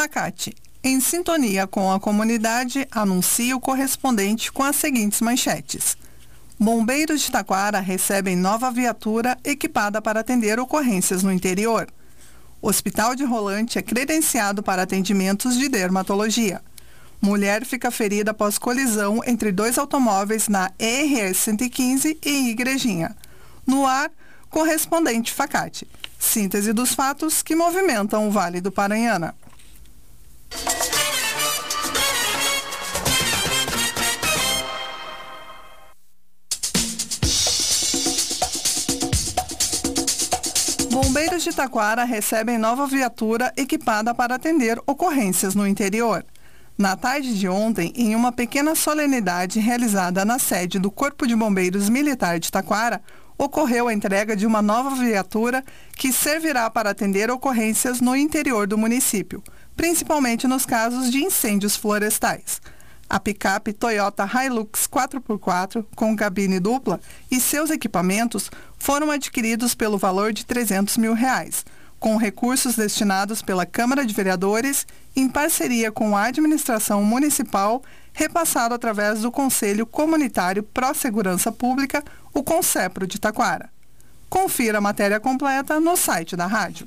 Facate, em sintonia com a comunidade, anuncia o correspondente com as seguintes manchetes. Bombeiros de Taquara recebem nova viatura equipada para atender ocorrências no interior. Hospital de Rolante é credenciado para atendimentos de dermatologia. Mulher fica ferida após colisão entre dois automóveis na RS 115 e Igrejinha. No ar, correspondente Facate. Síntese dos fatos que movimentam o Vale do Paranhana. Bombeiros de Taquara recebem nova viatura equipada para atender ocorrências no interior. Na tarde de ontem, em uma pequena solenidade realizada na sede do Corpo de Bombeiros Militar de Taquara, ocorreu a entrega de uma nova viatura que servirá para atender ocorrências no interior do município, principalmente nos casos de incêndios florestais. A picape Toyota Hilux 4x4 com cabine dupla e seus equipamentos foram adquiridos pelo valor de 300 mil reais, com recursos destinados pela Câmara de Vereadores em parceria com a administração municipal, repassado através do Conselho Comunitário Pró Segurança Pública, o Concepro de Taquara. Confira a matéria completa no site da rádio.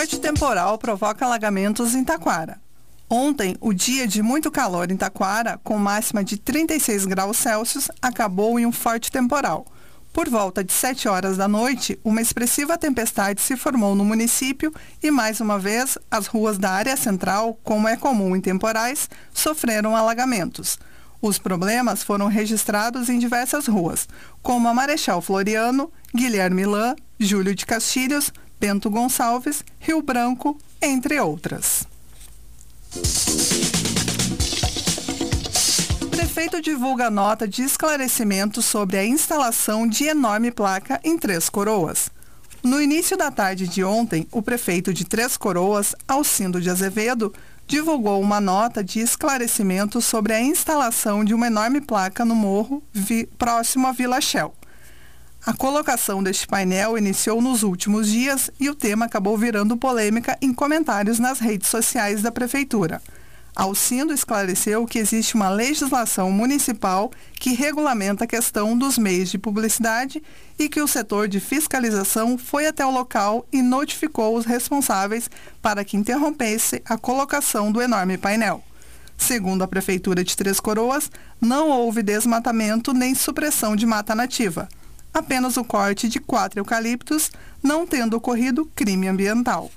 Forte temporal provoca alagamentos em Taquara. Ontem, o dia de muito calor em Taquara, com máxima de 36 graus Celsius, acabou em um forte temporal. Por volta de 7 horas da noite, uma expressiva tempestade se formou no município e, mais uma vez, as ruas da área central, como é comum em temporais, sofreram alagamentos. Os problemas foram registrados em diversas ruas, como a Marechal Floriano, Guilherme Lã, Júlio de Castilhos, Bento Gonçalves, Rio Branco, entre outras. Prefeito divulga nota de esclarecimento sobre a instalação de enorme placa em Três Coroas. No início da tarde de ontem, o prefeito de Três Coroas, Alcindo de Azevedo, divulgou uma nota de esclarecimento sobre a instalação de uma enorme placa no morro próximo à Vila Shell. A colocação deste painel iniciou nos últimos dias e o tema acabou virando polêmica em comentários nas redes sociais da Prefeitura. Alcindo esclareceu que existe uma legislação municipal que regulamenta a questão dos meios de publicidade e que o setor de fiscalização foi até o local e notificou os responsáveis para que interrompesse a colocação do enorme painel. Segundo a Prefeitura de Três Coroas, não houve desmatamento nem supressão de mata nativa apenas o corte de quatro eucaliptos, não tendo ocorrido crime ambiental.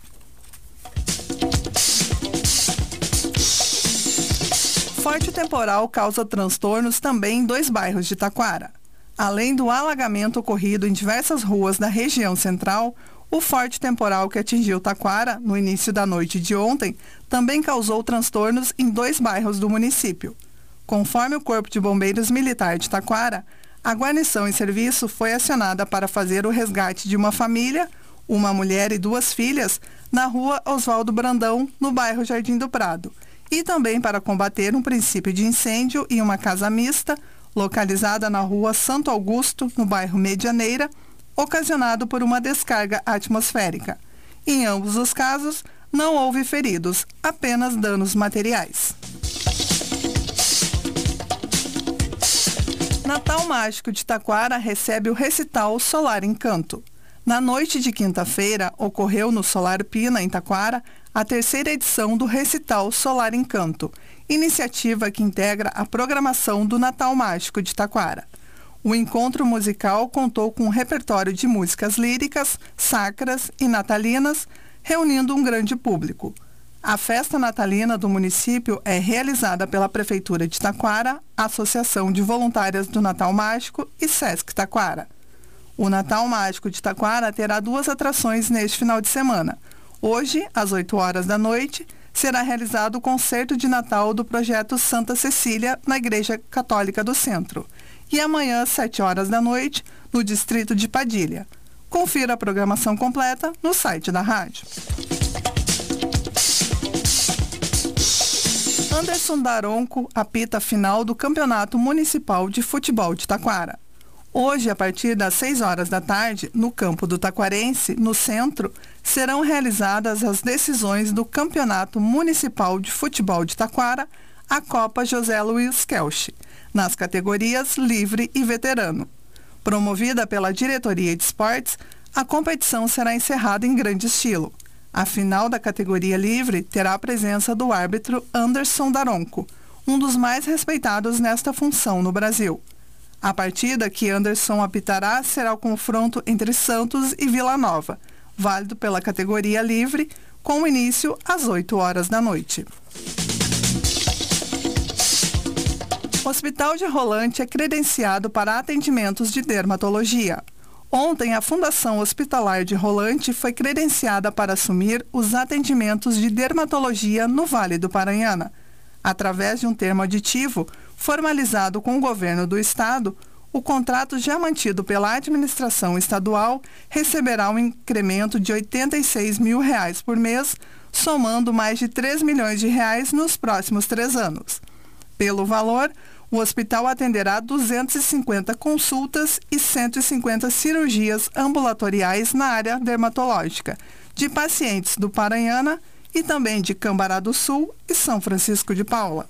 Forte temporal causa transtornos também em dois bairros de Taquara. Além do alagamento ocorrido em diversas ruas da região central, o forte temporal que atingiu Taquara no início da noite de ontem também causou transtornos em dois bairros do município. Conforme o Corpo de Bombeiros Militar de Taquara, a guarnição em serviço foi acionada para fazer o resgate de uma família, uma mulher e duas filhas, na rua Oswaldo Brandão, no bairro Jardim do Prado, e também para combater um princípio de incêndio em uma casa mista, localizada na rua Santo Augusto, no bairro Medianeira, ocasionado por uma descarga atmosférica. Em ambos os casos, não houve feridos, apenas danos materiais. Natal Mágico de Taquara recebe o recital Solar Encanto. Na noite de quinta-feira, ocorreu no Solar Pina, em Taquara, a terceira edição do Recital Solar Encanto, iniciativa que integra a programação do Natal Mágico de Taquara. O encontro musical contou com um repertório de músicas líricas, sacras e natalinas, reunindo um grande público. A festa natalina do município é realizada pela Prefeitura de Taquara, Associação de Voluntárias do Natal Mágico e Sesc Taquara. O Natal Mágico de Taquara terá duas atrações neste final de semana. Hoje, às 8 horas da noite, será realizado o concerto de Natal do projeto Santa Cecília na Igreja Católica do Centro. E amanhã, às 7 horas da noite, no distrito de Padilha. Confira a programação completa no site da rádio. Anderson Daronco apita a final do Campeonato Municipal de Futebol de Taquara. Hoje, a partir das 6 horas da tarde, no campo do Taquarense, no centro, serão realizadas as decisões do Campeonato Municipal de Futebol de Taquara, a Copa José Luiz Kelch, nas categorias livre e veterano. Promovida pela Diretoria de Esportes, a competição será encerrada em grande estilo. A final da categoria livre terá a presença do árbitro Anderson Daronco, um dos mais respeitados nesta função no Brasil. A partida que Anderson apitará será o confronto entre Santos e Vila Nova, válido pela categoria livre, com início às 8 horas da noite. O Hospital de Rolante é credenciado para atendimentos de dermatologia. Ontem, a Fundação Hospitalar de Rolante foi credenciada para assumir os atendimentos de dermatologia no Vale do Paranhana. Através de um termo aditivo, formalizado com o governo do estado, o contrato já mantido pela administração estadual receberá um incremento de 86 mil reais por mês, somando mais de 3 milhões de reais nos próximos três anos. Pelo valor, o hospital atenderá 250 consultas e 150 cirurgias ambulatoriais na área dermatológica, de pacientes do Paranhana e também de Cambará do Sul e São Francisco de Paula.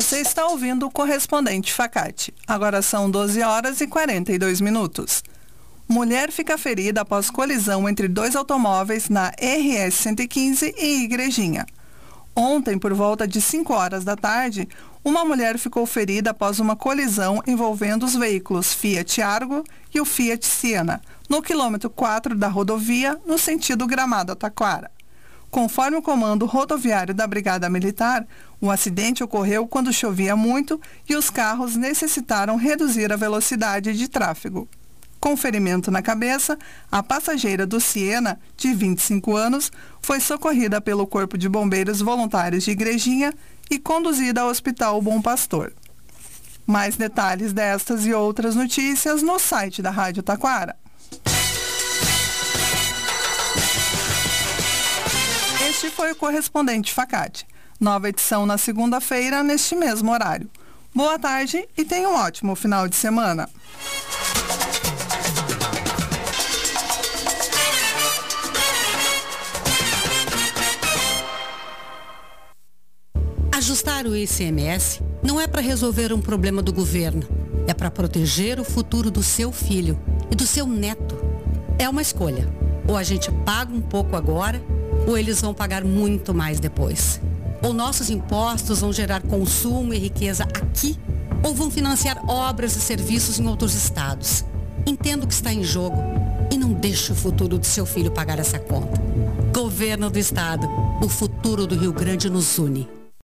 Você está ouvindo o correspondente Facate. Agora são 12 horas e 42 minutos. Mulher fica ferida após colisão entre dois automóveis na RS 115 e Igrejinha. Ontem, por volta de 5 horas da tarde, uma mulher ficou ferida após uma colisão envolvendo os veículos Fiat Argo e o Fiat Siena, no quilômetro 4 da rodovia, no sentido Gramado-Taquara. Conforme o comando rodoviário da Brigada Militar, o acidente ocorreu quando chovia muito e os carros necessitaram reduzir a velocidade de tráfego. Com ferimento na cabeça, a passageira do Siena, de 25 anos, foi socorrida pelo Corpo de Bombeiros Voluntários de Igrejinha e conduzida ao Hospital Bom Pastor. Mais detalhes destas e outras notícias no site da Rádio Taquara. Este foi o correspondente Facate. Nova edição na segunda-feira, neste mesmo horário. Boa tarde e tenha um ótimo final de semana. Ajustar o ICMS não é para resolver um problema do governo, é para proteger o futuro do seu filho e do seu neto. É uma escolha. Ou a gente paga um pouco agora, ou eles vão pagar muito mais depois. Ou nossos impostos vão gerar consumo e riqueza aqui, ou vão financiar obras e serviços em outros estados. Entendo o que está em jogo e não deixe o futuro do seu filho pagar essa conta. Governo do Estado, o futuro do Rio Grande nos une.